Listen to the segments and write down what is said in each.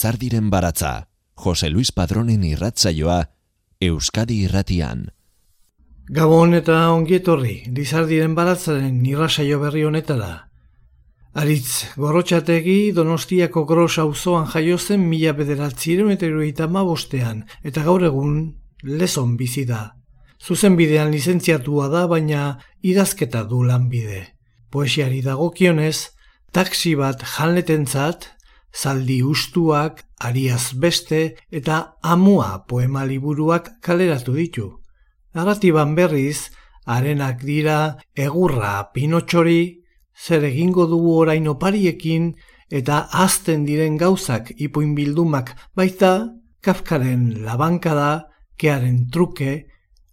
Lizardiren baratza, Jose Luis Padronen irratzaioa, Euskadi irratian. Gabon eta ongietorri, Lizardiren baratzaren irratzaio berri honetara. Aritz, gorrotxategi Donostiako gros auzoan jaiozen mila bederatziren eta bostean, eta gaur egun lezon bizi da. Zuzen bidean lizentziatua da, baina idazketa du lanbide. Poesiari dagokionez, taksi bat janletentzat, zaldi ustuak, ariaz beste eta amua poema liburuak kaleratu ditu. Narratiban berriz, arenak dira egurra pinotxori, zer egingo dugu orain opariekin eta azten diren gauzak ipuin bildumak baita, kafkaren labankada, kearen truke,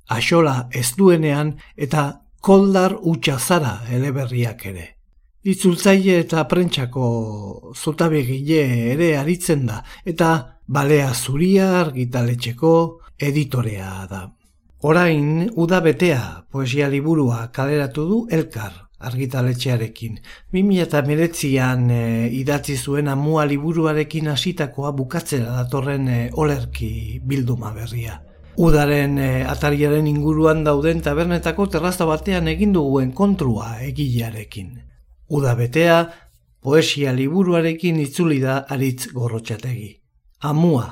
axola ez duenean eta koldar utxazara eleberriak ere. Itzultzaile eta prentsako zutabegile ere aritzen da, eta balea zuria argitaletxeko editorea da. Orain, uda betea poesia liburua kaleratu du elkar argitaletxearekin. 2008an e, idatzi zuen amua liburuarekin hasitakoa bukatzera datorren e, olerki bilduma berria. Udaren e, atariaren inguruan dauden tabernetako terrazta batean egin duguen kontrua egilearekin. Uda betea, poesia liburuarekin itzuli da aritz gorrotxategi. Amua,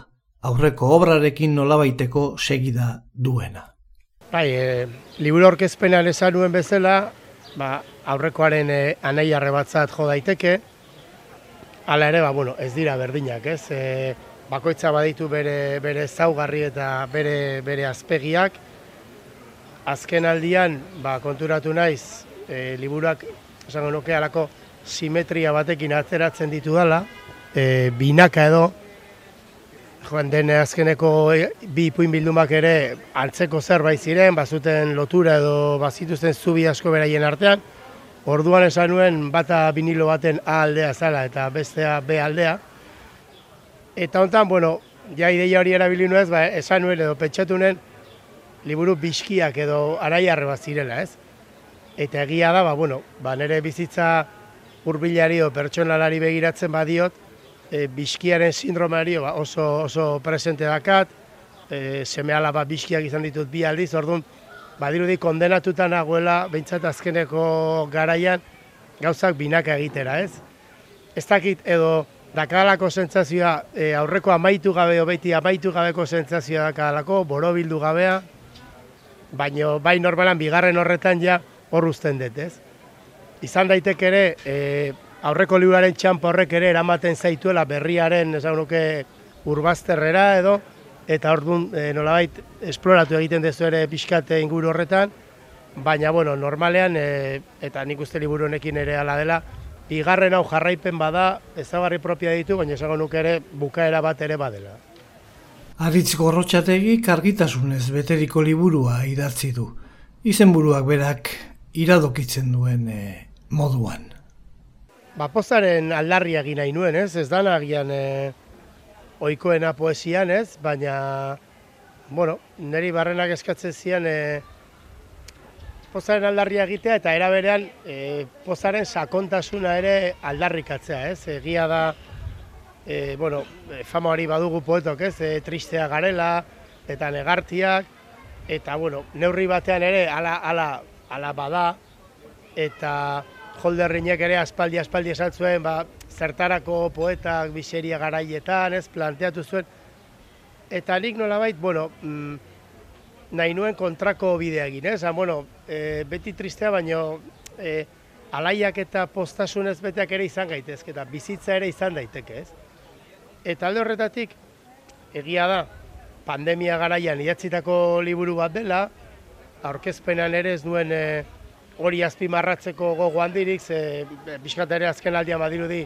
aurreko obrarekin nolabaiteko segida duena. Bai, e, liburu orkezpenan esan nuen bezala, ba, aurrekoaren e, anai arrebatzat jo daiteke, hala ere, ba, bueno, ez dira berdinak, ez? E, bakoitza baditu bere, bere zaugarri eta bere, bere azpegiak, azken aldian, ba, konturatu naiz, e, liburuak esango nuke alako simetria batekin atzeratzen ditu dela, e, binaka edo, joan den azkeneko e, bi ipuin bildumak ere antzeko zerbait ziren, bazuten lotura edo bazituzten zubi asko beraien artean, orduan esan nuen bata vinilo baten A aldea zala eta bestea B aldea. Eta hontan, bueno, ja ideia hori erabili nuez, ba, esan nuen edo pentsatu liburu biskiak edo araiarre bat zirela, ez? Eta egia da, ba, bueno, ba, nire bizitza hurbilari o pertsonalari begiratzen badiot, e, biskiaren sindromari ba, oso, oso presente dakat, e, seme alaba biskiak izan ditut bi aldiz, orduan, badirudi kondenatuta nagoela, behintzat azkeneko garaian, gauzak binaka egitera, ez? Ez dakit edo dakalako sentsazioa e, aurreko amaitu gabe, beti amaitu gabeko sentsazioa dakalako, borobildu gabea, baino bai normalan bigarren horretan ja, hor uzten dut, ez? Izan daiteke ere, e, aurreko liburaren txampo horrek ere eramaten zaituela berriaren, esan nuke, urbazterrera edo, eta orduan e, nolabait esploratu egiten dezu ere pixkate inguru horretan, baina, bueno, normalean, e, eta nik uste liburu honekin ere ala dela, bigarren hau jarraipen bada, ezagarri propia ditu, baina esango nuke ere bukaera bat ere badela. Aritz gorrotxategi kargitasunez beteriko liburua idatzi du. Izenburuak berak iradokitzen duen e, moduan. Ba, pozaren aldarria egin nahi nuen, ez? Ez dana agian e, oikoena poesian, ez? Baina, bueno, niri barrenak eskatzen zian e, pozaren aldarria egitea eta eraberean e, pozaren sakontasuna ere aldarrikatzea, ez? Egia da, e, bueno, fama hori badugu poetok, ez? E, tristea garela eta negartiak, eta, bueno, neurri batean ere, ala, ala, ala bada, eta jolderrinek ere aspaldi aspaldi esatzuen, ba, zertarako poetak biseria garaietan, ez, planteatu zuen, eta nik nolabait, bueno, mm, nahi nuen kontrako bidea egin, ez, bueno, e, beti tristea, baino, e, alaiak eta postasunez beteak ere izan gaitezke, eta bizitza ere izan daiteke, ez. Eta alde horretatik, egia da, pandemia garaian idatzitako liburu bat dela, aurkezpenan ere ez duen e, hori azpimarratzeko gogo handirik, ze bizkatere azken aldian badirudi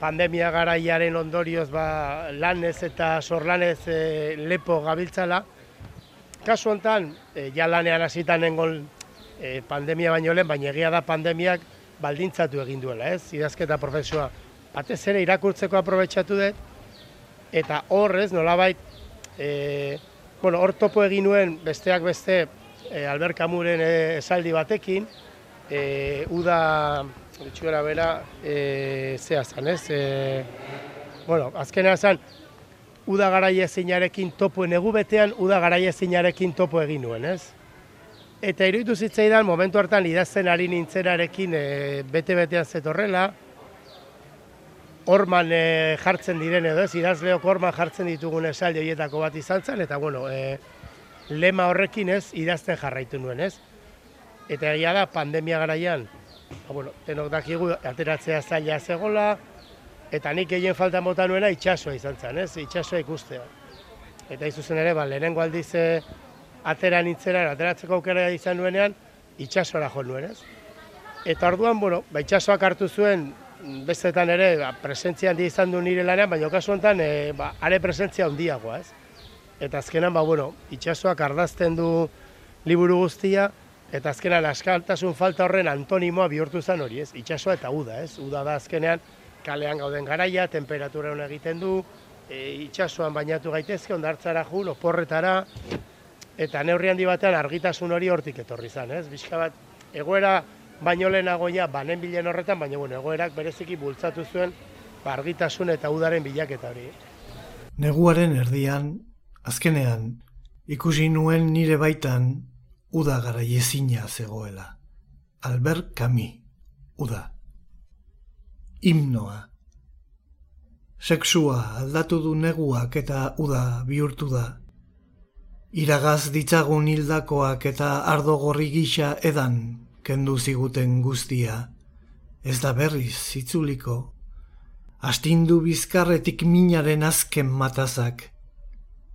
pandemia garaiaren ondorioz ba, lanez eta sorlanez e, lepo gabiltzala. Kasu honetan, e, ja lanean hasitan nengon e, pandemia baino lehen, baina egia da pandemiak baldintzatu egin duela, ez? Idazketa profesioa. Batez ere irakurtzeko aprobetsatu dut, eta horrez, nolabait, e, bueno, hor topo egin nuen besteak beste e, Albert Camuren eh, esaldi batekin, e, uda, ditxuera bera, e, zea zan, ez? E, bueno, azkena zan, uda garaia zinarekin topo, negu betean uda garaia zinarekin topo egin nuen, ez? Eta iruditu zitzaidan, momentu hartan idazten ari nintzerarekin e, bete-betean zetorrela, orman e, jartzen diren edo ez, idazleok orman jartzen ditugun esaldi horietako bat izan zen, eta bueno, e, lema horrekin ez, idazten jarraitu nuen ez. Eta egia da, pandemia garaian, ba, bueno, tenok dakigu ateratzea zaila zegola, eta nik egin falta mota nuena itxasoa izan zen, ez, itxasoa ikustea. Eta izuzen ere, ba, lehenengo aldiz atera nintzera, ateratzeko aukera izan nuenean, itxasora jo nuen, ez? Eta orduan, bueno, ba, itxasoak hartu zuen, bestetan ere, ba, presentzia handi izan du nire lanean, baina kasu honetan, e, ba, are presentzia handiagoa, ez? Eta azkenan, ba, bueno, itxasoak ardazten du liburu guztia, eta azkenan askaltasun falta horren antonimoa bihurtu zen hori, ez? Itxasoa eta uda, ez? Uda da azkenean, kalean gauden garaia, temperatura hona egiten du, e, itxasoan bainatu gaitezke, ondartzara ju, oporretara, eta neurri handi batean argitasun hori hortik etorri zan, ez? Bizka bat, egoera baino lehenago ja, banen bilen horretan, baina bueno, egoerak bereziki bultzatu zuen ba, argitasun eta udaren bilaketa hori. Neguaren erdian, azkenean, ikusi nuen nire baitan uda gara jezina zegoela. Albert Camus, uda. Himnoa. Sexua aldatu du neguak eta uda bihurtu da Iragaz ditzagun hildakoak eta ardo gorri gisa edan kendu ziguten guztia. Ez da berriz zitzuliko. Astindu bizkarretik minaren azken matazak.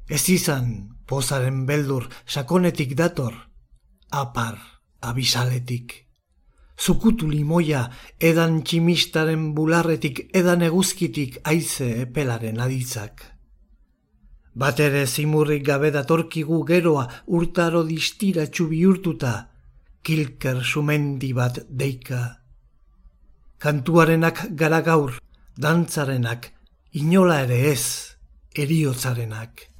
Ez izan pozaren beldur sakonetik dator. Apar abisaletik. Zukutu limoia edan tximistaren bularretik edan eguzkitik aize epelaren aditzak. Bat ere zimurrik gabe datorkigu geroa urtaro distira txubi kilker sumendi bat deika. Kantuarenak gara gaur, dantzarenak, inola ere ez, eriotzarenak.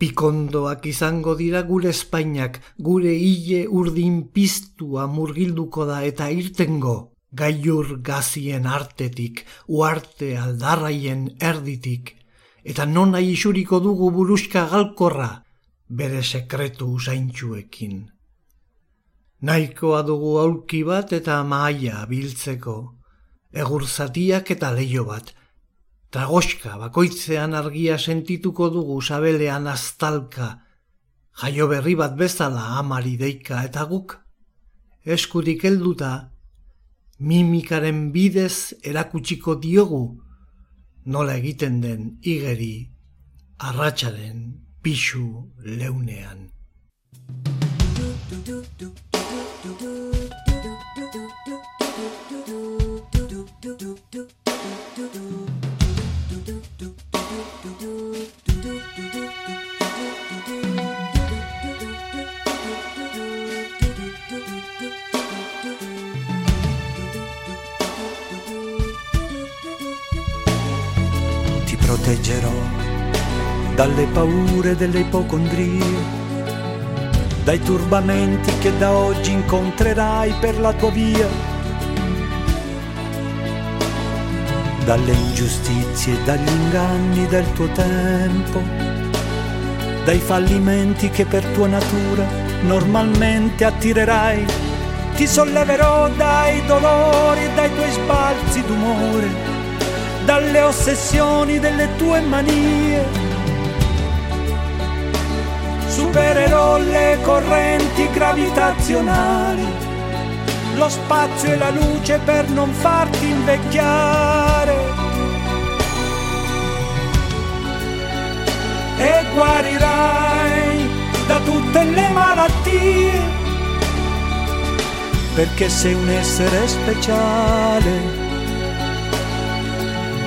Pikondoak izango dira gure espainak, gure hile urdin piztua murgilduko da eta irtengo, gaiur gazien artetik, uarte aldarraien erditik, eta non nahi isuriko dugu buruska galkorra bere sekretu usaintxuekin. Naikoa dugu aurki bat eta maia biltzeko, egur zatiak eta leio bat, tragoska bakoitzean argia sentituko dugu sabelean aztalka, jaio berri bat bezala amari deika eta guk, eskudik helduta, mimikaren bidez erakutsiko diogu, nola egiten den igeri arratsaren pixu leunean. Proteggerò dalle paure delle ipocondrie, dai turbamenti che da oggi incontrerai per la tua via, dalle ingiustizie dagli inganni del tuo tempo, dai fallimenti che per tua natura normalmente attirerai. Ti solleverò dai dolori e dai tuoi sbalzi d'umore dalle ossessioni delle tue manie. Supererò le correnti gravitazionali, lo spazio e la luce per non farti invecchiare. E guarirai da tutte le malattie, perché sei un essere speciale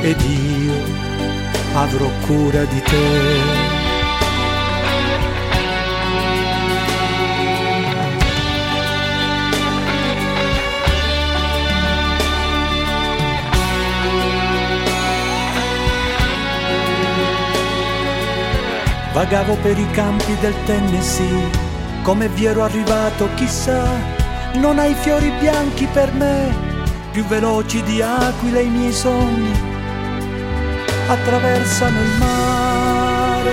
ed io avrò cura di te. Vagavo per i campi del Tennessee, come vi ero arrivato chissà, non hai fiori bianchi per me, più veloci di aquile i miei sogni, attraversano il mare.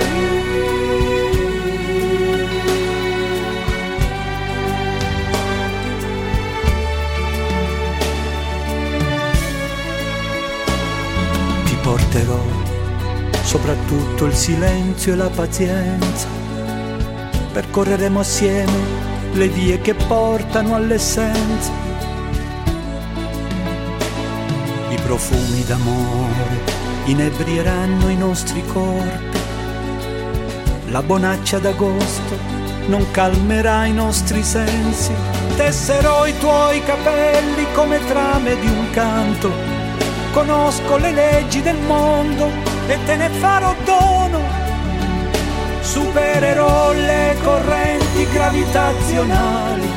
Ti porterò soprattutto il silenzio e la pazienza. Percorreremo assieme le vie che portano all'essenza. I profumi d'amore inebrieranno i nostri corpi. La bonaccia d'agosto non calmerà i nostri sensi. Tesserò i tuoi capelli come trame di un canto. Conosco le leggi del mondo e te ne farò dono. Supererò le correnti gravitazionali,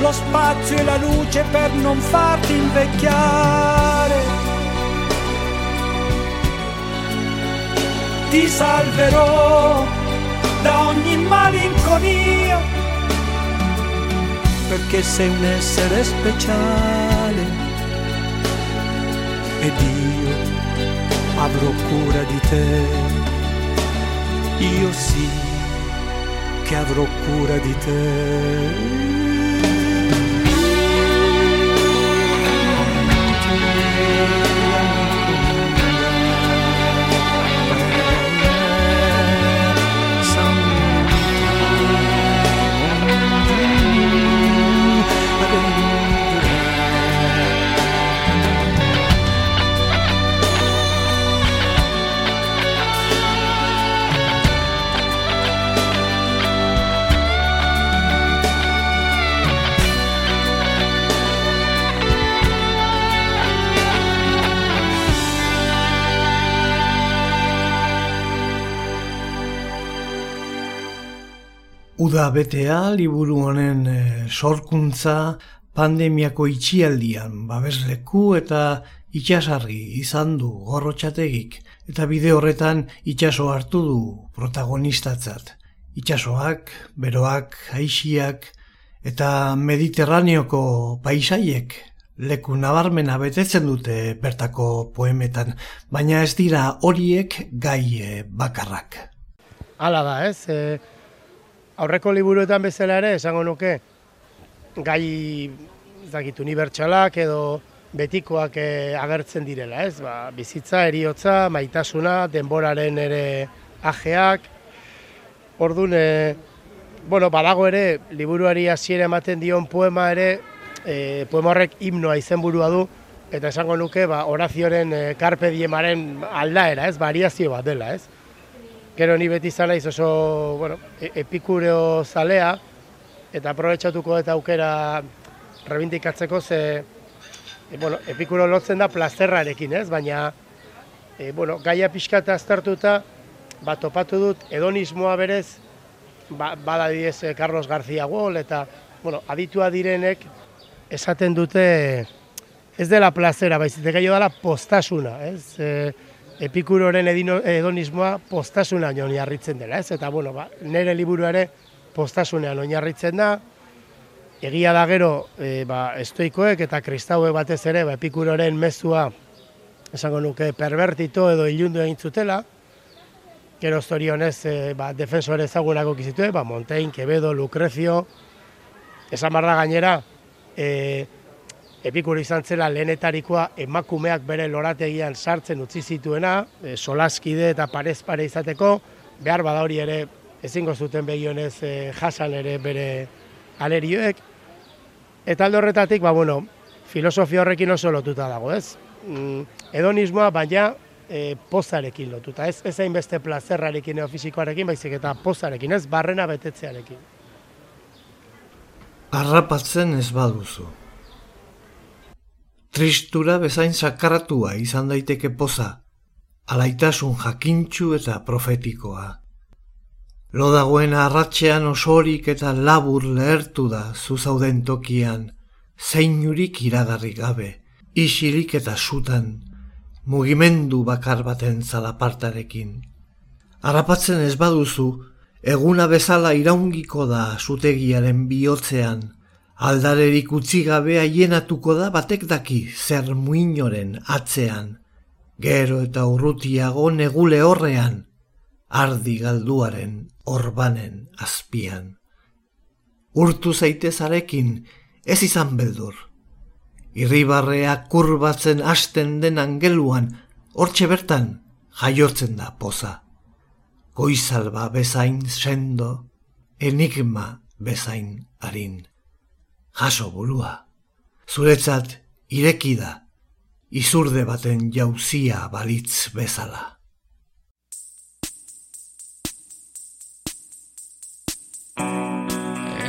lo spazio e la luce per non farti invecchiare ti salverò da ogni malinconia, perché sei un essere speciale ed io avrò cura di te, io sì che avrò cura di te. Uda betea liburu honen e, sorkuntza pandemiako itxialdian babesleku eta itxasarri izan du gorrotxategik eta bide horretan itxaso hartu du protagonistatzat. Itxasoak, beroak, aixiak eta mediterraneoko paisaiek leku nabarmena betetzen dute bertako poemetan, baina ez dira horiek gai eh, bakarrak. Hala da, ez? E aurreko liburuetan bezala ere esango nuke gai zakit unibertsalak edo betikoak eh, agertzen direla, ez? Ba, bizitza, eriotza, maitasuna, denboraren ere ajeak. Ordun e, bueno, badago ere liburuari hasiera ematen dion poema ere, e, poema horrek himnoa izenburua du eta esango nuke ba orazioren e, carpe diemaren aldaera, ez? Variazio bat dela, ez? Gero ni beti zala oso, bueno, e, epikureo zalea, eta aprobetsatuko eta aukera rebindikatzeko ze, e, bueno, epikuro lotzen da plazerrarekin, ez? Baina, e, bueno, gaia pixka eta aztertuta, ba, topatu dut, edonismoa berez, ba, bada diez e, Carlos García Gol, eta, bueno, aditua direnek, esaten dute, ez dela plazera, baizitek gehiago dela postasuna, ez? E, epikuroren edonismoa postasuna oinarritzen dela, ez? Eta, bueno, ba, nire liburu ere postasunean oinarritzen da, egia da gero e, ba, estoikoek eta kristaue batez ere ba, epikuroren mezua esango nuke pervertito edo ilundu egin zutela, gero zorionez e, ba, defensore ezagunako kizitue, ba, Montaigne, Quevedo, Lucrecio, esan barra gainera, e, Epikuro izan zela lehenetarikoa emakumeak bere lorategian sartzen utzi zituena, e, solaskide eta parez pare izateko, behar bada hori ere ezingo zuten begionez e, jasan ere bere alerioek. Eta aldo horretatik, ba, bueno, filosofia horrekin oso lotuta dago, ez? Mm, edonismoa baina e, pozarekin lotuta, ez? Ez beste plazerrarekin edo fizikoarekin, baizik eta pozarekin, ez? Barrena betetzearekin. Arrapatzen ez baduzu. Tristura bezain sakratua izan daiteke poza, alaitasun jakintxu eta profetikoa. Lo dagoen arratxean osorik eta labur lehertu da zuzauden tokian, zeinurik iragarri gabe, isilik eta sutan, mugimendu bakar baten zalapartarekin. Arapatzen ez baduzu, eguna bezala iraungiko da zutegiaren bihotzean, Aldarerik utzi gabe haienatuko da batek daki zer muinoren atzean. gero eta urrutiago negule horrean, ardi galduaren orbanen azpian. Urtu zaitezarekin ez izan beldur. Irribarrea kurbatzen hasten den angeluan, hortxe bertan jaiortzen da poza. Goizalba bezain sendo, enigma bezain harin. Jaso burua, zuretzat ireki da, izurde baten jauzia balitz bezala.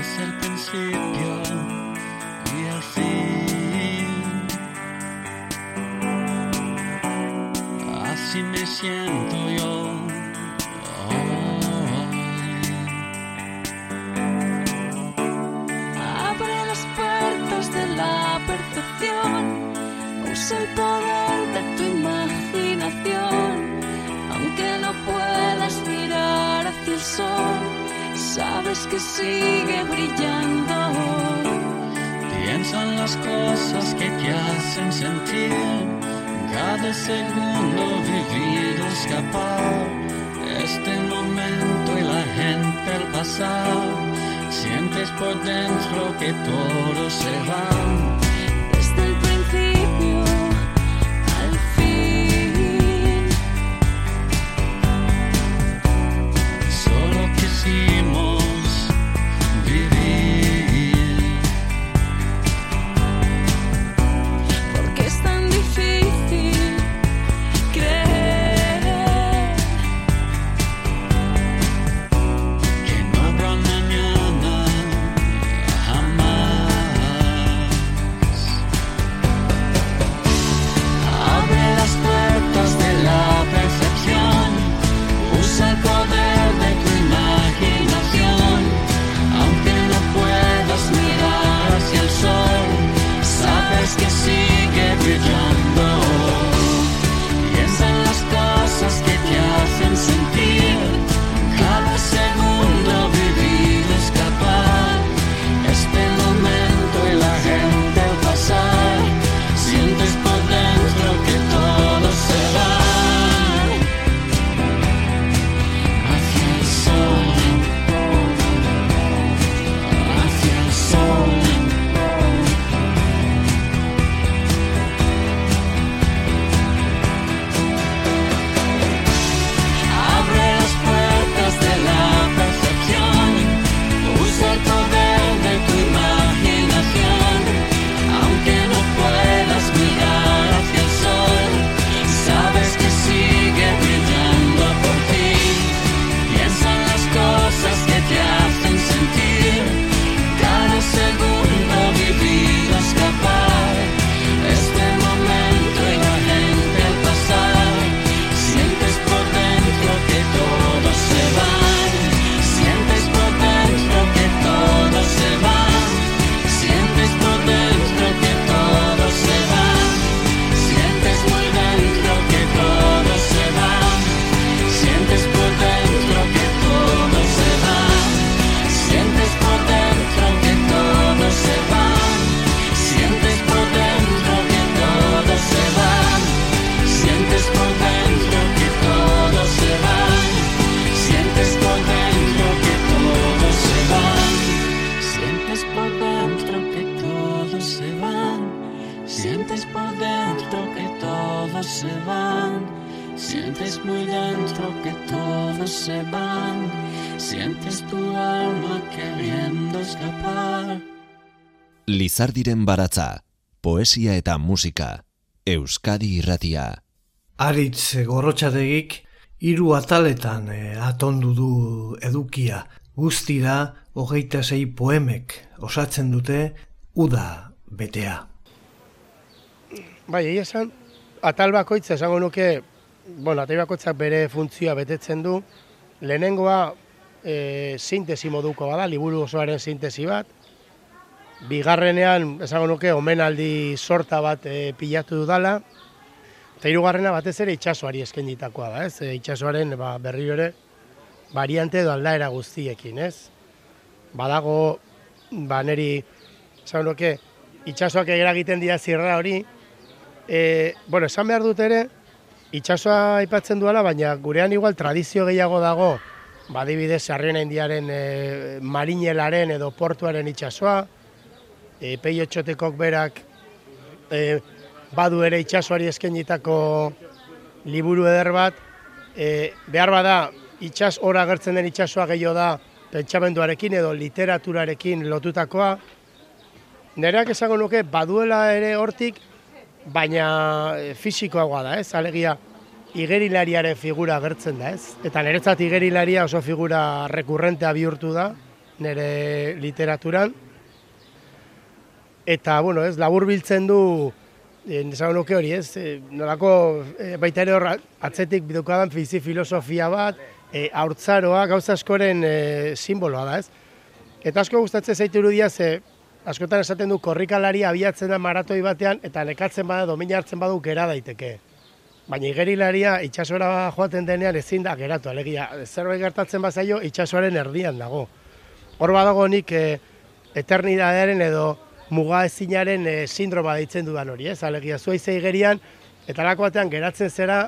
siento yo. Abre el poder de tu imaginación, aunque no puedas mirar hacia el sol, sabes que sigue brillando. Piensa en las cosas que te hacen sentir. Cada segundo vivido escapar este momento y la gente al pasar sientes por dentro que todo se va Lizardiren baratza, poesia eta musika, Euskadi irratia. Aritz gorrotxategik, hiru ataletan eh, atondu du edukia, guztira hogeita zei poemek osatzen dute uda betea. Bai, egia esan, atal bakoitza esango nuke, bueno, atal bakoitzak bere funtzioa betetzen du, lehenengoa e, sintesi moduko bada, liburu osoaren sintesi bat, bigarrenean, esango nuke, omenaldi sorta bat e, pilatu dudala, eta hirugarrena batez ere itxasoari eskainitakoa da, ez? E, itxasoaren ba, berri ere, variante edo aldaera guztiekin, ez? Badago, ba, neri, esango nuke, itxasoak eragiten dira zirra hori, e, bueno, esan behar dut ere, itsasoa aipatzen duela, baina gurean igual tradizio gehiago dago, badibidez sarrien indiaren e, marinelaren edo portuaren itsasoa, e, peiotxotekok berak e, badu ere itsasoari eskenitako liburu eder bat, e, behar bada itsas ora agertzen den itsasoa gehiago da pentsamenduarekin edo literaturarekin lotutakoa, Nereak esango nuke baduela ere hortik, baina e, fisikoagoa da, ez? Alegia igerilariaren figura agertzen da, ez? Eta niretzat igerilaria oso figura rekurrentea bihurtu da nire literaturan. Eta, bueno, ez, labur biltzen du, e, nuke hori, ez? E, nolako, e, baita ere hor atzetik bidukadan fizi filosofia bat, e, haurtzaroa, gauza askoren e, simboloa da, ez? Eta asko gustatzen zaitu irudia ze askotan esaten du korrikalari abiatzen da maratoi batean eta nekatzen bada domina hartzen badu gera daiteke. Baina igerilaria itxasora joaten denean ezin da geratu, alegia zerbait gertatzen bazaio itxasoaren erdian dago. Hor badago nik e, eternidadearen edo muga ezinaren e, sindroma deitzen dudan hori, ez? Alegia zua izai igerian eta lako batean geratzen zera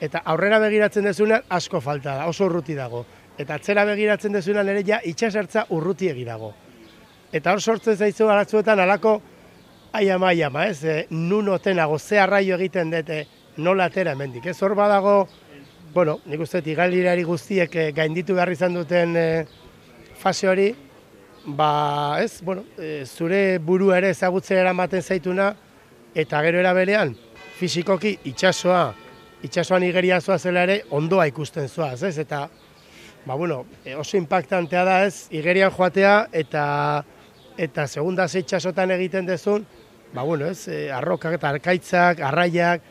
eta aurrera begiratzen dezunan asko falta da, oso urruti dago. Eta atzera begiratzen dezunan ere ja itxasertza urruti egirago eta hor sortzen zaizu aratzuetan alako aia maia ma, ez? E, nun otenago, ze arraio egiten dute nola atera hemendik. Ez hor badago, bueno, nik uste igalirari guztiek e, gainditu behar izan duten e, fase hori, ba, ez, bueno, e, zure buru ere ezagutzen eramaten zaituna, eta gero eraberean, fizikoki itxasoa, itxasoan igeria zoa zela ere, ondoa ikusten zoaz, ez? Eta, ba, bueno, e, oso impactantea da ez, igerian joatea, eta eta segunda zeitxasotan egiten dezun, ba, bueno, ez, e, arrokak eta arkaitzak, arraiak,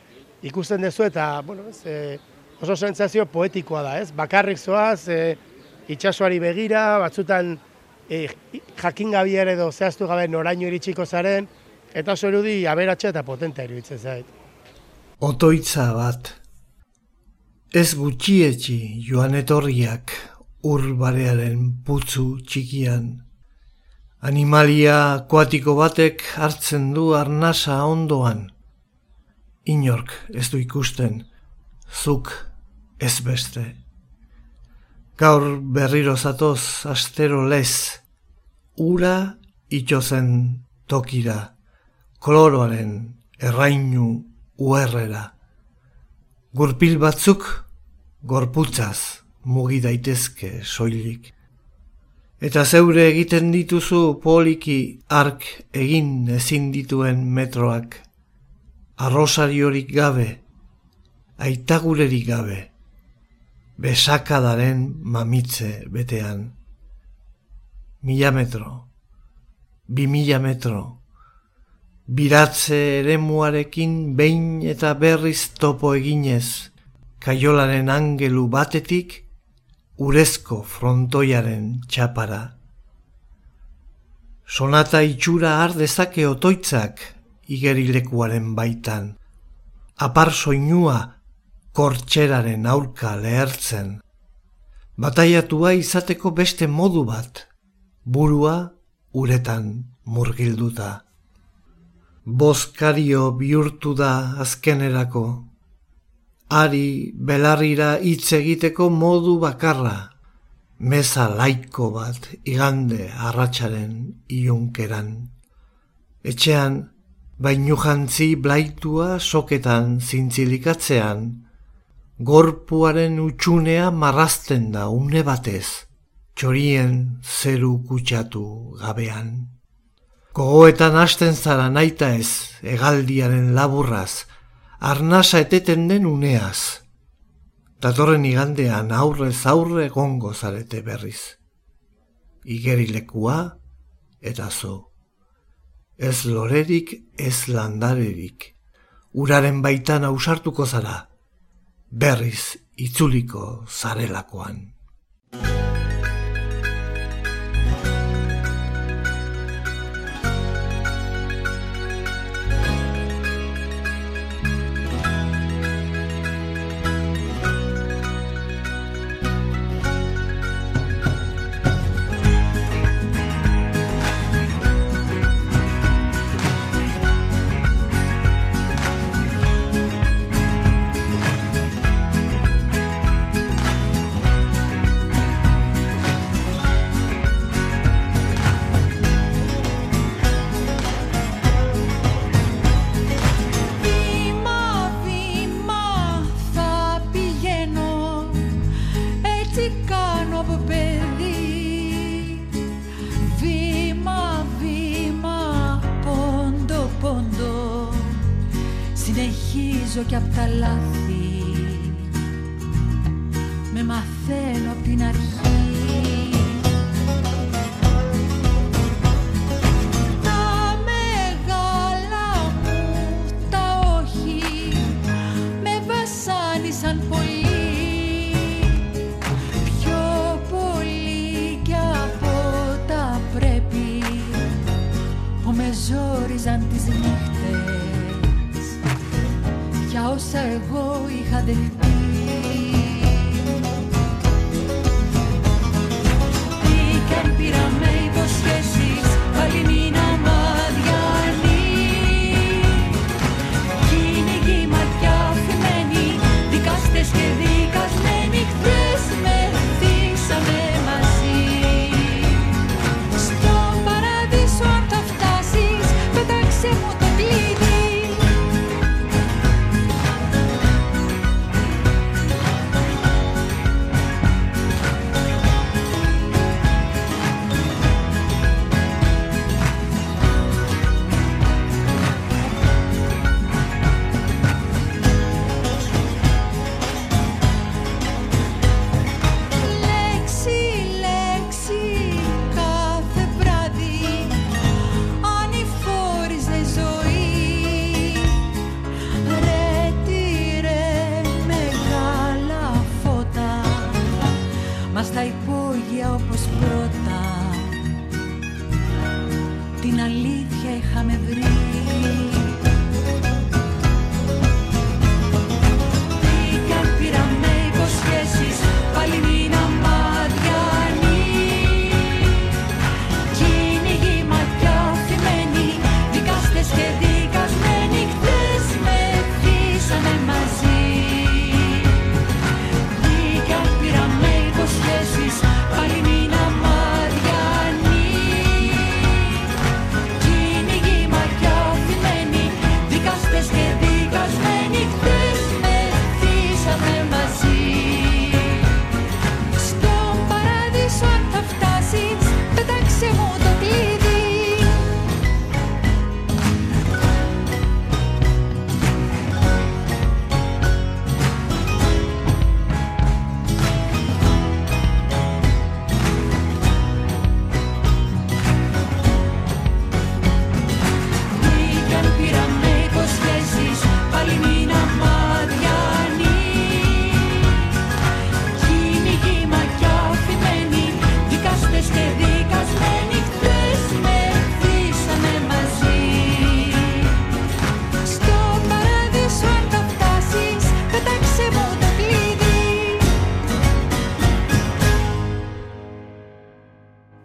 ikusten dezu eta, bueno, ez, e, oso sentsazio poetikoa da, ez, bakarrik zoaz, e, itxasoari begira, batzutan e, jakin gabiare edo zehaztu gabe noraino iritsiko zaren, eta oso erudi aberatxe eta potentea iruditzen zait. Otoitza bat, ez gutxietxi joan etorriak urbarearen putzu txikian, Animalia akuatiko batek hartzen du arnasa ondoan. Inork ez du ikusten, zuk ez beste. Gaur berriro zatoz astero lez, ura itxozen tokira, koloroaren errainu uerrera. Gurpil batzuk gorputzaz mugi daitezke soilik. Eta zeure egiten dituzu poliki ark egin ezin dituen metroak. Arrosariorik gabe, aitagurerik gabe, besakadaren mamitze betean. Mila metro, bi mila metro, biratze eremuarekin behin eta berriz topo eginez, kaiolaren angelu batetik, urezko frontoiaren txapara. Sonata itxura har dezake otoitzak igerilekuaren baitan, apar soinua kortxeraren aurka lehertzen. Bataiatua izateko beste modu bat, burua uretan murgilduta. Bozkario bihurtu da azkenerako, ari belarrira hitz egiteko modu bakarra, meza laiko bat igande arratsaren iunkeran. Etxean, bainu jantzi blaitua soketan zintzilikatzean, gorpuaren utxunea marrazten da une batez, txorien zeru kutsatu gabean. Gogoetan hasten zara naita ez, egaldiaren laburraz, arnasa eteten den uneaz. Datorren igandean aurrez aurre gongo zarete berriz. Igerilekua eta zo. Ez lorerik, ez landarerik. Uraren baitan ausartuko zara. Berriz itzuliko zarelakoan.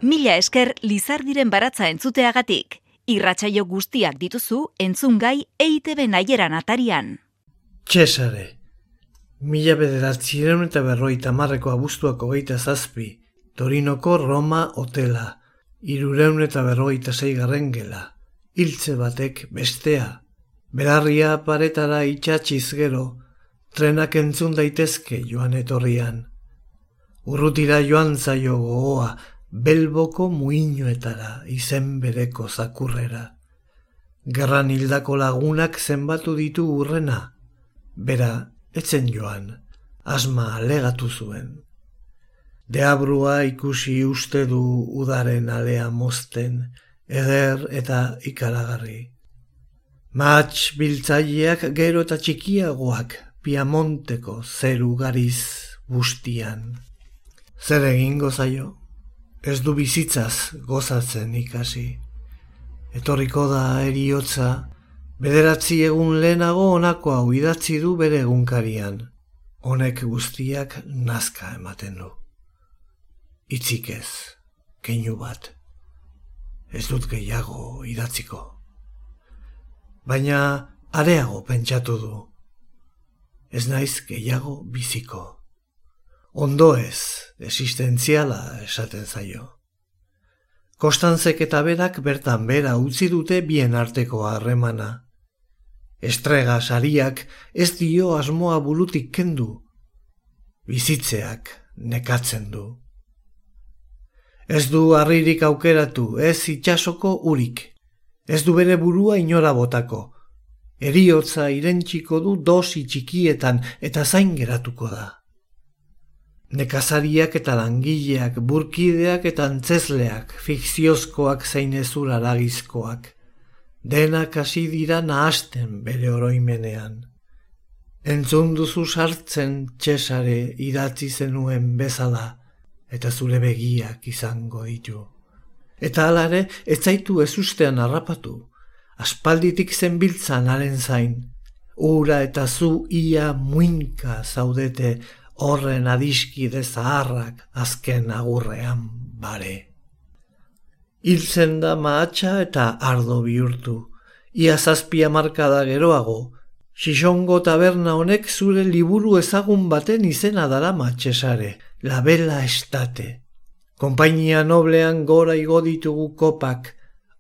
Mila esker Lizardiren baratza entzuteagatik. Irratsaio guztiak dituzu entzungai EITB naieran atarian. Txesare, mila bederatzireun eta berroita marreko abuztuako geita zazpi, Torinoko Roma hotela, irureun eta berroita zeigarren gela, hiltze batek bestea, berarria paretara itxatxiz gero, trenak entzun daitezke joan etorrian. Urrutira joan zaio gogoa, belboko muinoetara izen bereko zakurrera. Gerran hildako lagunak zenbatu ditu urrena, bera etzen joan, asma alegatu zuen. Deabrua ikusi uste du udaren alea mozten, eder eta ikaragarri. Mats biltzaileak gero eta txikiagoak Piamonteko zeru gariz bustian. Zer egingo zaio? Ez du bizitzaz gozatzen ikasi. Etorriko da eriotza, bederatzi egun lehenago honako hau idatzi du bere egunkarian. Honek guztiak nazka ematen du. Itzik ez, keinu bat. Ez dut gehiago idatziko. Baina areago pentsatu du. Ez naiz gehiago biziko. Ondo ez, existentziala esaten zaio. Kostantzek eta berak bertan bera utzi dute bien arteko harremana. Estrega sariak ez dio asmoa burutik kendu. Bizitzeak nekatzen du. Ez du harririk aukeratu, ez itxasoko urik. Ez du bere burua inora botako. Eriotza irentxiko du dosi txikietan eta zain geratuko da. Nekazariak eta langileak, burkideak eta antzesleak, fikziozkoak zein ezur aragizkoak. Denak hasi dira nahasten bere oroimenean. Entzun duzu sartzen txesare idatzi zenuen bezala, eta zure begiak izango ditu. Eta alare, ez zaitu ez ustean harrapatu, aspalditik zenbiltzan haren zain, ura eta zu ia muinka zaudete horren adiskide zaharrak azken agurrean bare. Hiltzen da mahatxa eta ardo bihurtu, ia zazpia markada geroago, Xixongo taberna honek zure liburu ezagun baten izena dara matxesare, la bela estate. Konpainia noblean gora igo ditugu kopak,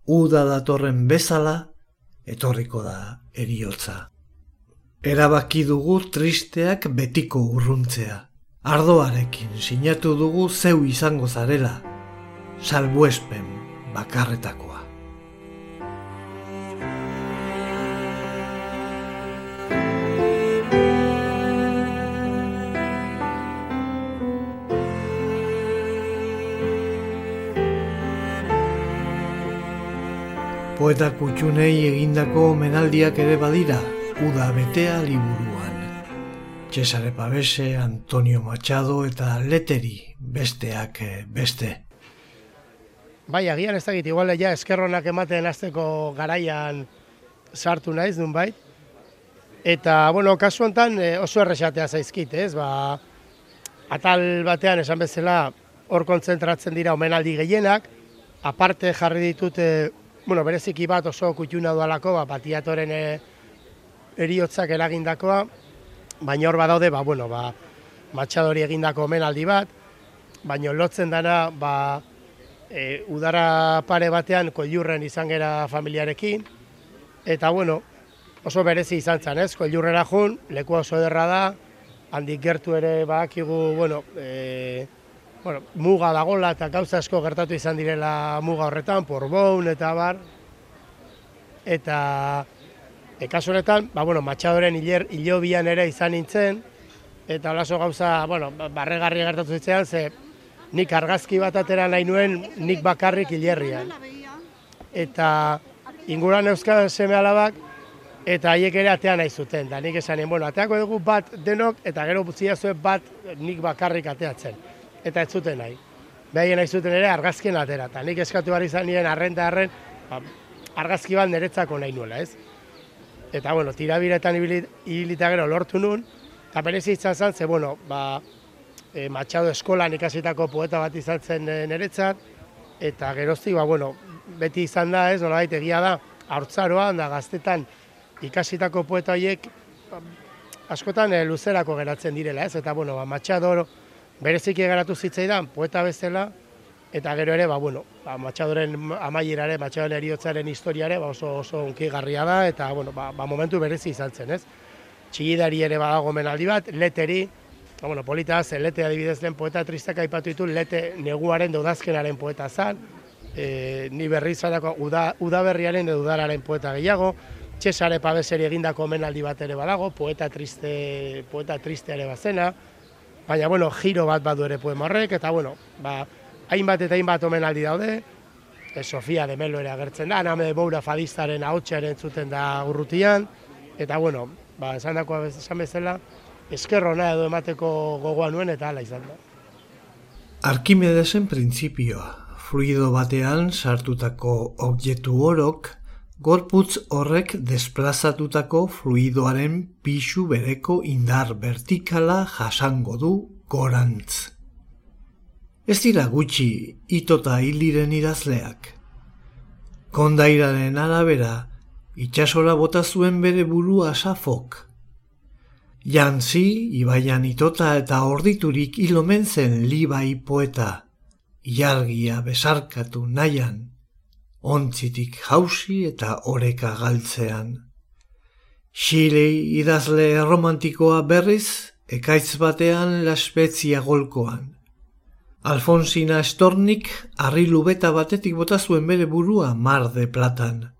uda datorren bezala, etorriko da eriotza. Erabaki dugu tristeak betiko urruntzea. Ardoarekin sinatu dugu zeu izango zarela. Salbuespen bakarretakoa. Poeta kutxunei egindako menaldiak ere badira, uda betea liburuan. Cesare Pabese, Antonio Machado eta Leteri besteak eh, beste. Bai, agian ez dakit, igual ja eskerronak ematen azteko garaian sartu naiz dun bait. Eta, bueno, kasu honetan eh, oso erresatea zaizkit, ez? Ba, atal batean esan bezala hor kontzentratzen dira omenaldi gehienak, aparte jarri ditute, bueno, bereziki bat oso kutxuna dualako, ba, batiatoren eriotzak eragindakoa, baina hor badaude, ba, bueno, ba, matxadori egindako omenaldi bat, baina lotzen dana, ba, e, udara pare batean koilurren izan gera familiarekin, eta bueno, oso berezi izan zen, ez? Koilurrera jun, leku oso ederra da, handik gertu ere badakigu, bueno, e, bueno, muga dagola eta gauza asko gertatu izan direla muga horretan, porbon eta bar, eta E, kasu honetan, ba, bueno, matxadoren hiler, hilobian ere izan nintzen, eta olaso gauza, bueno, ba, barregarri gertatu zitzean, ze nik argazki bat atera nahi nuen nik bakarrik hilerrian. Eta inguran euskal seme alabak, eta haiek ere atean nahi zuten, da nik esanen, bueno, ateako dugu bat denok, eta gero butzia zuen bat nik bakarrik ateatzen. Eta ez zuten nahi. Behien nahi zuten ere argazkien atera, eta nik eskatu behar izan nien arrenta arren, ba, argazki bat niretzako nahi nuela, ez? Eta bueno, tirabiretan ibilita gero lortu nun, eta berezi izan zen, ze, bueno, ba, e, Machado eskolan ikasitako poeta bat izan zen e, niretzat, eta geroztik, ba, bueno, beti izan da, ez, nolabait egia da, haurtzaroan da gaztetan ikasitako poeta horiek ba, askotan e, luzerako geratzen direla, ez, eta, bueno, ba, Machado bereziki garatu zitzaidan poeta bezala, eta gero ere, ba, bueno, ba, matxadoren amaierare, matxadoren eriotzaren historiare, ba, oso, oso unkigarria da, eta, bueno, ba, ba, momentu berezi izan zen, ez? Txigidari ere badago menaldi bat, leteri, ba, bueno, polita zen, lete adibidez den poeta tristak aipatu ditu, lete neguaren dodazkenaren poeta zan, e, ni berri zanako uda, udaberriaren edo udararen poeta gehiago, Txesare Pabeseri egindako menaldi bat ere badago, poeta triste, poeta triste ere bazena, baina, bueno, giro bat badu ere poema horrek, eta, bueno, ba, hainbat eta hainbat omenaldi daude, Sofia de Melo ere agertzen da, name Moura fadistaren ahotxaren zuten da urrutian, eta bueno, ba, esan dako esan bezala, eskerrona edo emateko gogoa nuen eta hala izan da. Arkimedesen printzipioa, fluido batean sartutako objektu orok, gorputz horrek desplazatutako fluidoaren pixu bereko indar vertikala jasango du gorantz. Ez dira gutxi itota hiliren idazleak. Kondairaren arabera, itxasora bota zuen bere burua safok. Jantzi, ibaian itota eta orditurik ilomen zen libai poeta, iargia besarkatu nahian, ontzitik jausi eta oreka galtzean. Xilei idazle romantikoa berriz, ekaitz batean laspezia golkoan. Alfonsina Estornik harri lubeta batetik bota zuen bere burua mar de platan.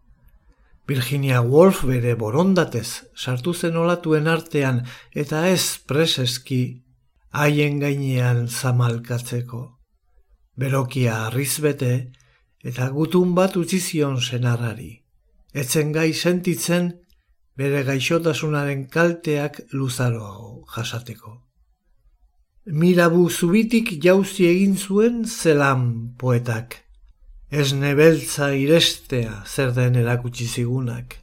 Virginia Woolf bere borondatez sartu zen olatuen artean eta ez preseski haien gainean zamalkatzeko. Berokia arrizbete eta gutun bat utzi zion senarrari. Etzen gai sentitzen bere gaixotasunaren kalteak luzaroago jasateko. Mirabu zubitik jauzi egin zuen zelan poetak. Ez nebeltza irestea zer den erakutsi zigunak.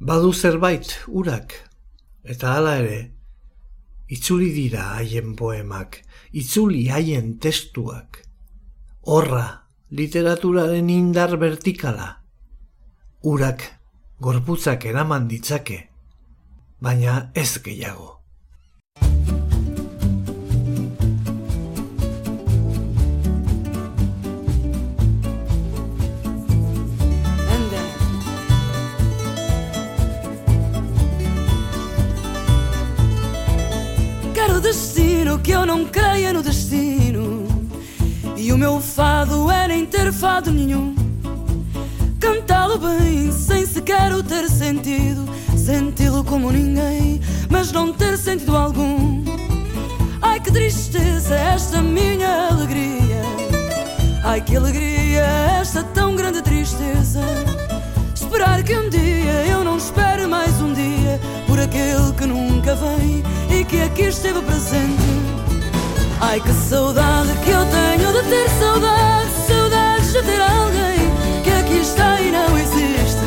Badu zerbait urak, eta hala ere, itzuli dira haien poemak, itzuli haien testuak. Horra, literaturaren indar vertikala. Urak, gorputzak eraman ditzake, baina ez gehiago. Quero destino que eu não creia no destino. E o meu fado é nem ter fado nenhum. Cantá-lo bem, sem sequer o ter sentido. Senti-lo como ninguém, mas não ter sentido algum. Ai que tristeza esta minha alegria. Ai que alegria esta tão grande tristeza. Esperar que um dia eu não espere mais um dia por aquele que nunca vem que aqui esteve presente. Ai que saudade que eu tenho de ter saudade, saudades de ter alguém que aqui está e não existe.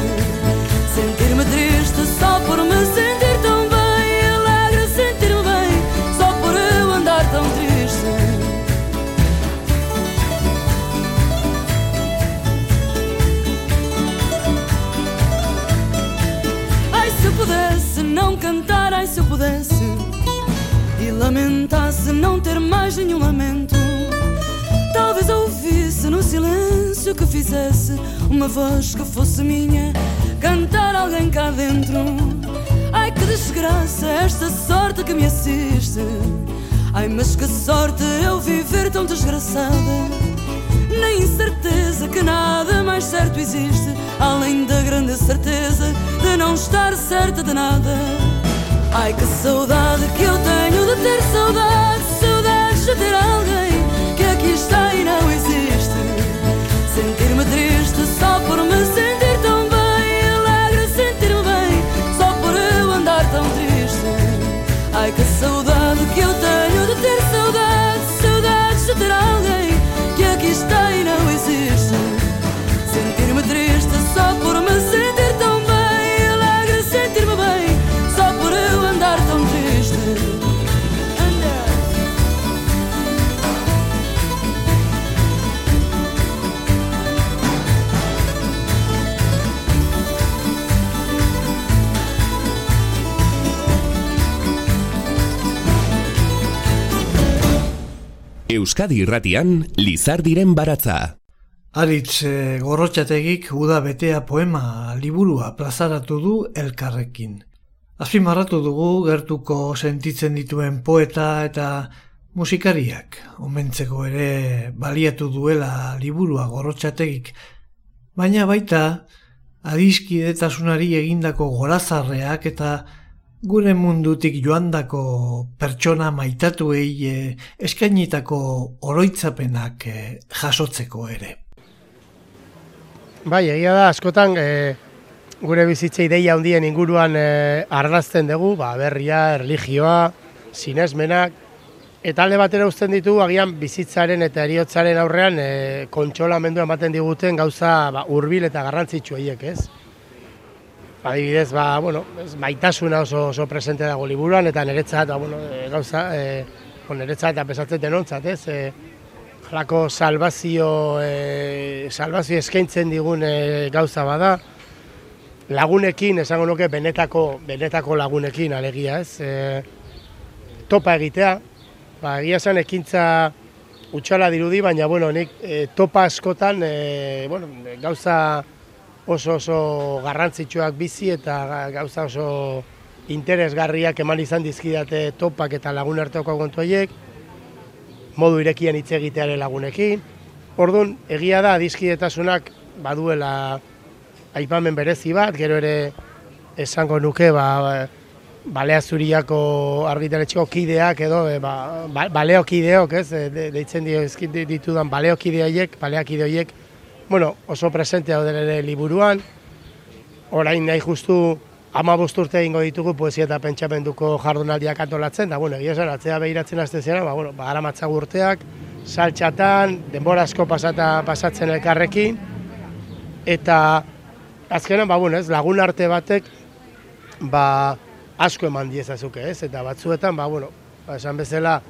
Sentir-me triste só por me sentir tão bem, alegre sentir-me bem só por eu andar tão triste. Ai se eu pudesse não cantar, ai se eu pudesse lamentasse não ter mais nenhum lamento. Talvez ouvisse no silêncio que fizesse uma voz que fosse minha, cantar alguém cá dentro. Ai que desgraça esta sorte que me assiste. Ai mas que sorte eu viver tão desgraçada. Na incerteza que nada mais certo existe, além da grande certeza de não estar certa de nada. Ai que saudade que eu tenho ter saudade, saudades de ter alguém que aqui está e não existe. Sentir-me triste só por me sentir Euskadi irratian Lizardiren baratza. Aritz e, gorrotxategik uda betea poema liburua plazaratu du elkarrekin. Azpimarratu dugu gertuko sentitzen dituen poeta eta musikariak. Omentzeko ere baliatu duela liburua gorrotxategik. Baina baita adiskidetasunari egindako gorazarreak eta gure mundutik joandako pertsona maitatuei e, eskainitako oroitzapenak e, jasotzeko ere. Bai, egia da, askotan e, gure bizitza ideia handien inguruan e, arrazten dugu, ba, berria, erligioa, sinesmenak, eta alde batera uzten ditu, agian bizitzaren eta eriotzaren aurrean e, kontsolamendu ematen diguten gauza ba, hurbil eta garrantzitsu horiek, ez? Adibidez, ba, bueno, maitasuna oso, oso presente dago liburuan, eta niretzat, ba, bueno, e, gauza, e, bon, niretzat eta pesatzen denontzat, ez? E, Jalako salvazio, e, salvazio eskaintzen digun e, gauza bada, lagunekin, esango nuke, benetako, benetako lagunekin, alegia, ez? E, topa egitea, ba, egia zen ekintza utxala dirudi, baina, bueno, nik e, topa askotan, e, bueno, gauza oso oso garrantzitsuak bizi eta ga- gauza oso interesgarriak eman izan dizkidate topak eta lagun arteko kontu horiek, modu irekian hitz egitearen lagunekin. Orduan, egia da adiskidetasunak baduela aipamen berezi bat, gero ere esango nuke, ba, balea zuriako argitaletxeko kideak edo, e, ba, ba, baleokideok, ez, e, de, deitzen dio ditudan baleokideoiek, baleakideoiek, bueno, oso presentea daude ere liburuan, orain nahi justu ama urte egingo ditugu poesia eta pentsamenduko jardunaldiak antolatzen, da, bueno, egia atzea behiratzen azte zera, ba, bueno, ba, urteak, saltxatan, denbora asko pasata pasatzen elkarrekin, eta azkenan, ba, bueno, ez, lagun arte batek, ba, asko eman diezazuke, ez, eta batzuetan, ba, bueno, ba, esan bezala,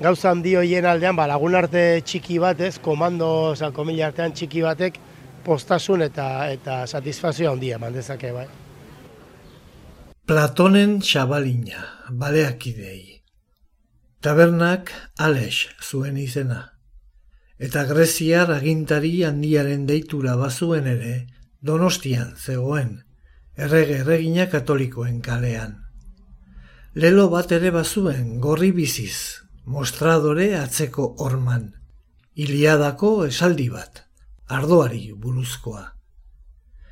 gauza handi hoien aldean, ba, lagun arte txiki bat, ez, komando, oza, komila artean txiki batek, postasun eta eta satisfazio handia eman dezake, bai. Platonen xabalina, baleakidei. Tabernak Alex zuen izena. Eta Greziar agintari handiaren deitura bazuen ere, donostian zegoen, errege erregina katolikoen kalean. Lelo bat ere bazuen gorri biziz, mostradore atzeko orman, iliadako esaldi bat, ardoari buruzkoa.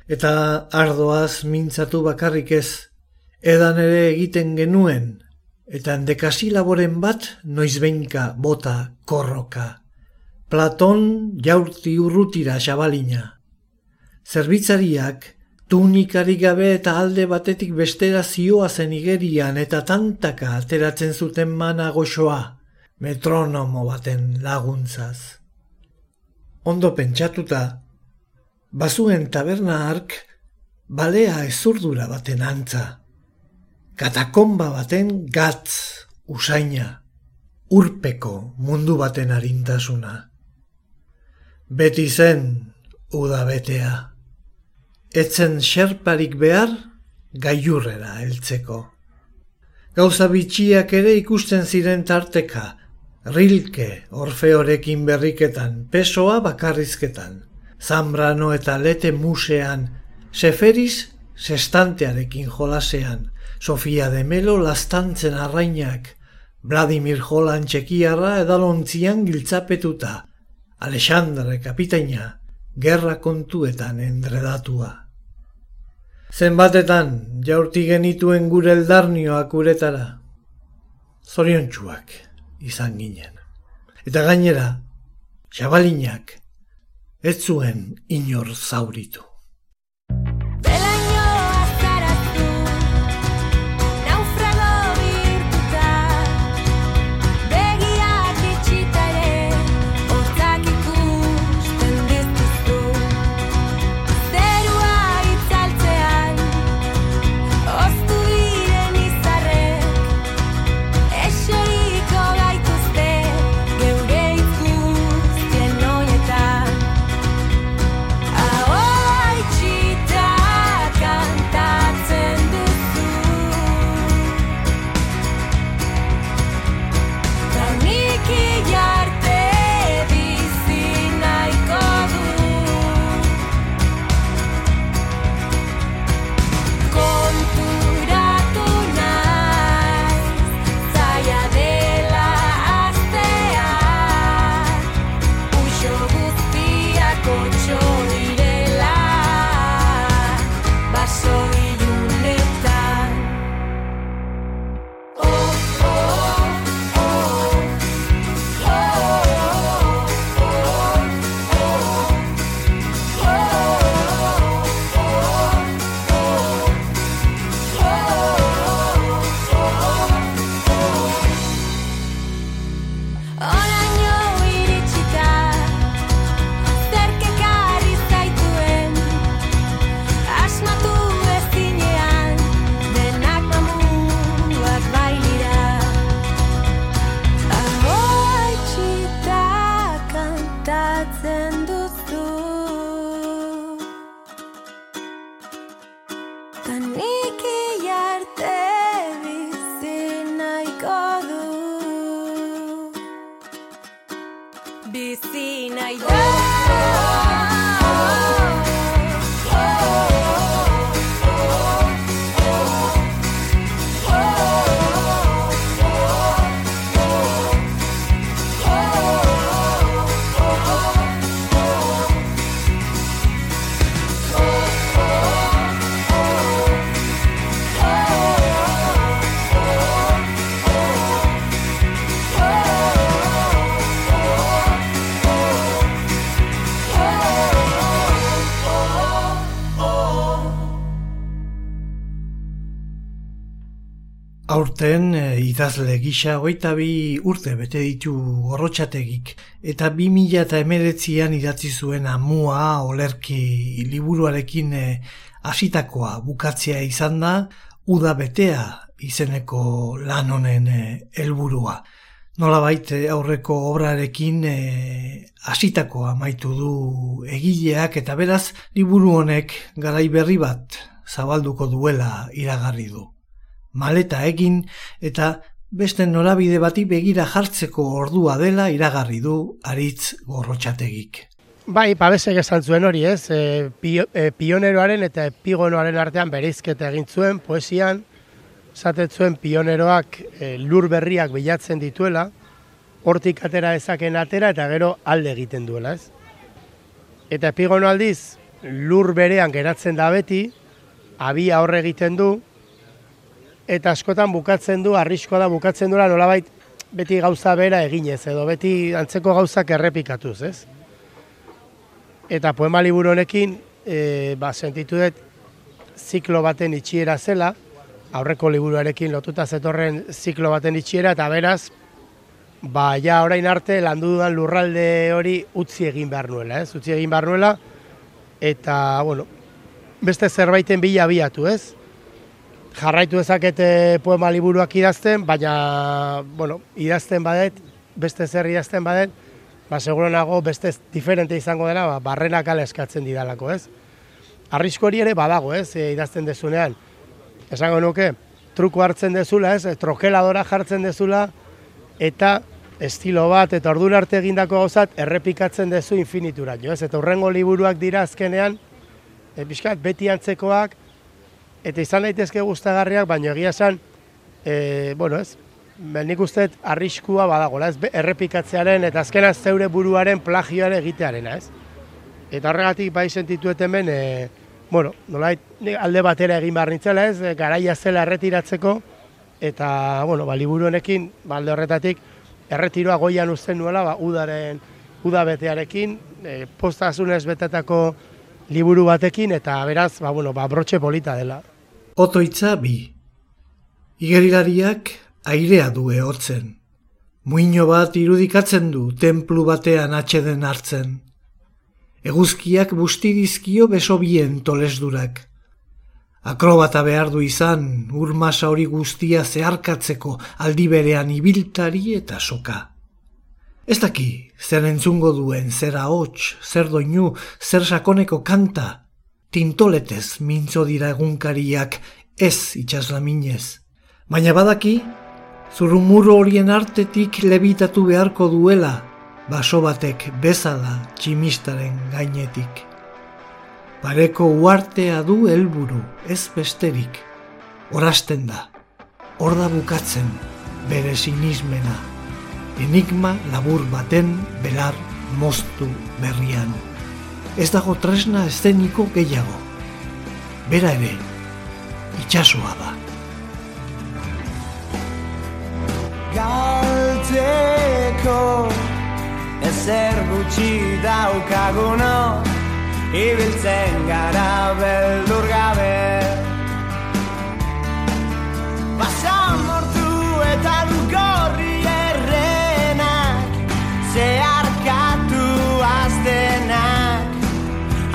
Eta ardoaz mintzatu bakarrik ez, edan ere egiten genuen, eta handekasi laboren bat noizbeinka bota korroka. Platon jaurti urrutira xabalina. Zerbitzariak tunikari gabe eta alde batetik bestera zioa zen igerian eta tantaka ateratzen zuten mana goxoa, metronomo baten laguntzaz. Ondo pentsatuta, bazuen taberna ark, balea ezurdura baten antza katakomba baten gatz usaina, urpeko mundu baten arintasuna. Beti zen uda betea, etzen xerparik behar gaiurrera heltzeko. Gauza bitxiak ere ikusten ziren tarteka, rilke orfeorekin berriketan, pesoa bakarrizketan, zambrano eta lete musean, seferiz sestantearekin jolasean, Sofia de Melo lastantzen arrainak, Vladimir Jolan txekiarra edalontzian giltzapetuta, Alexandre kapitaina, gerra kontuetan endredatua. Zenbatetan jaurti genituen gure eldarnioak uretara, zoriontsuak izan ginen. Eta gainera, xabalinak, ez zuen inor zauritu. Aurten e, idazle gisa hogeita bi urte bete ditu gorrotxategik eta bi mila eta emeretzian idatzi zuen amua olerki liburuarekin e, hasitakoa bukatzea izan da uda betea izeneko lan honen e, helburua. Nola baite aurreko obrarekin e, hasitakoa maitu du egileak eta beraz liburu honek garai berri bat zabalduko duela iragarri du maleta egin eta beste norabide bati begira jartzeko ordua dela iragarri du aritz gorrotxategik. Bai, babesek esan zuen hori ez, e, pio, e, pioneroaren eta epigonoaren artean bereizketa egin zuen poesian, zatet zuen pioneroak e, lur berriak bilatzen dituela, hortik atera ezaken atera eta gero alde egiten duela ez. Eta epigono aldiz, lur berean geratzen da beti, abia horre egiten du, eta askotan bukatzen du, arriskoa da bukatzen duela nolabait beti gauza bera eginez, edo beti antzeko gauzak errepikatuz, ez? Eta poema liburu honekin, e, ba, sentitu dut, ziklo baten itxiera zela, aurreko liburuarekin lotuta zetorren ziklo baten itxiera, eta beraz, ba, ja orain arte landu dudan lurralde hori utzi egin behar nuela, ez? Utzi egin behar nuela, eta, bueno, beste zerbaiten bila abiatu, ez? Jarraitu dezakete poema liburuak idazten, baina, bueno, idazten badet, beste zer idazten badet, ba, seguro beste diferente izango dela, ba, barrenak ala eskatzen didalako, ez? Arrisko hori ere badago, ez, e, idazten dezunean. Esango nuke, truko hartzen dezula, ez, trokeladora jartzen dezula, eta estilo bat, eta ordura arte egindako gauzat, errepikatzen dezu infinitura, jo, ez? Eta urrengo liburuak dira azkenean, e, beti antzekoak, eta izan daitezke gustagarriak, baina egia esan, e, bueno ez, nik uste arriskua badagola, ez, errepikatzearen eta azkena zeure buruaren plagioare egitearena, ez. Eta horregatik bai sentituet hemen, e, bueno, nolait, alde batera egin behar nintzela, ez, e, garaia zela erretiratzeko, eta, bueno, ba, liburu honekin, ba, alde horretatik, erretiroa goian uzten nuela, ba, udaren, uda betearekin, e, postazunez betetako liburu batekin, eta beraz, ba, bueno, ba, brotxe polita dela. Otoitza bi. Igerilariak airea du ehortzen. Muino bat irudikatzen du templu batean atxeden hartzen. Eguzkiak bustidizkio beso bien tolesdurak. Akrobata behar du izan, urmasa hori guztia zeharkatzeko aldi berean ibiltari eta soka. Ez daki, zer entzungo duen, zer ahots, zer doinu, zer sakoneko kanta, tintoletez mintzo dira egunkariak ez itxaslaminez. Baina badaki, zurumuro horien artetik lebitatu beharko duela, baso batek bezala tximistaren gainetik. Pareko uartea du helburu ez besterik, orasten da, hor da bukatzen bere sinismena, enigma labur baten belar moztu berrian ez dago tresna eszeniko gehiago. Bera ere, itxasua da. Galteko ezer gutxi daukaguno ibiltzen gara beldur gabe Basamortu eta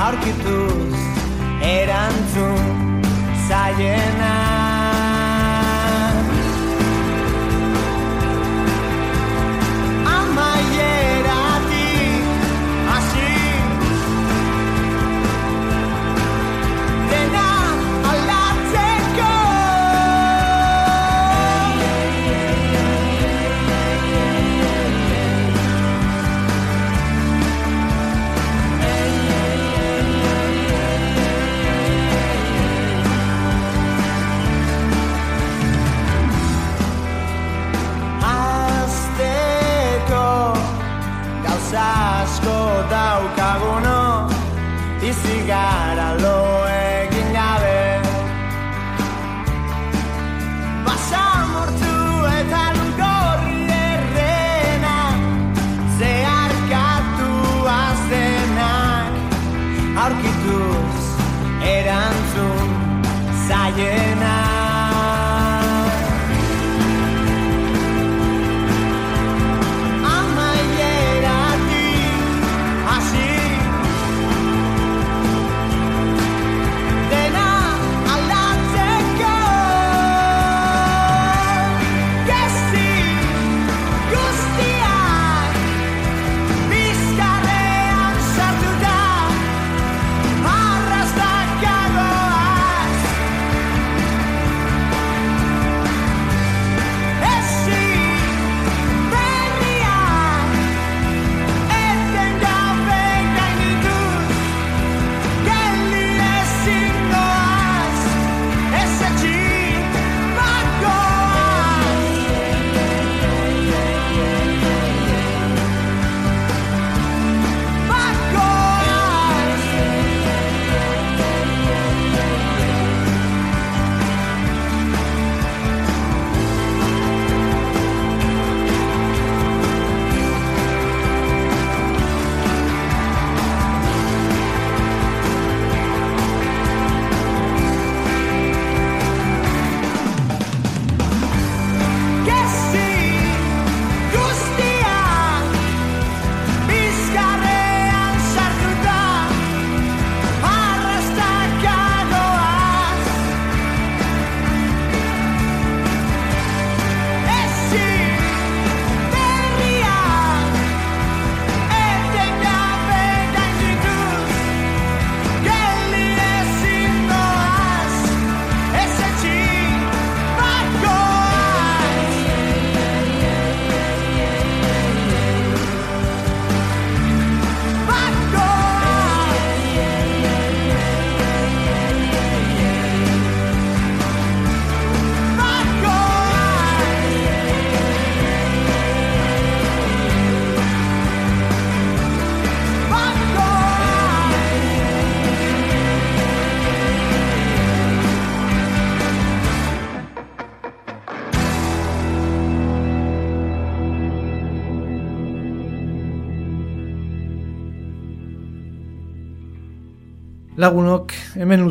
aurkituz erantzun zaiena.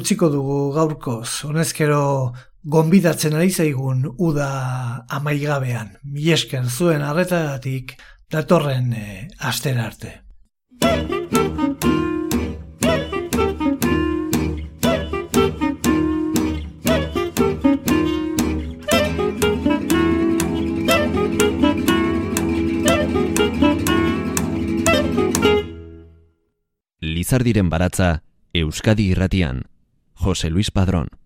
Utziko dugu gaurkoz, honezkero gonbidatzen ari zaigun uda amaigabean. Milesker zuen arretagatik datorren e, astera arte. Lizardiren baratza Euskadi irratian. Jose Luis Padrón.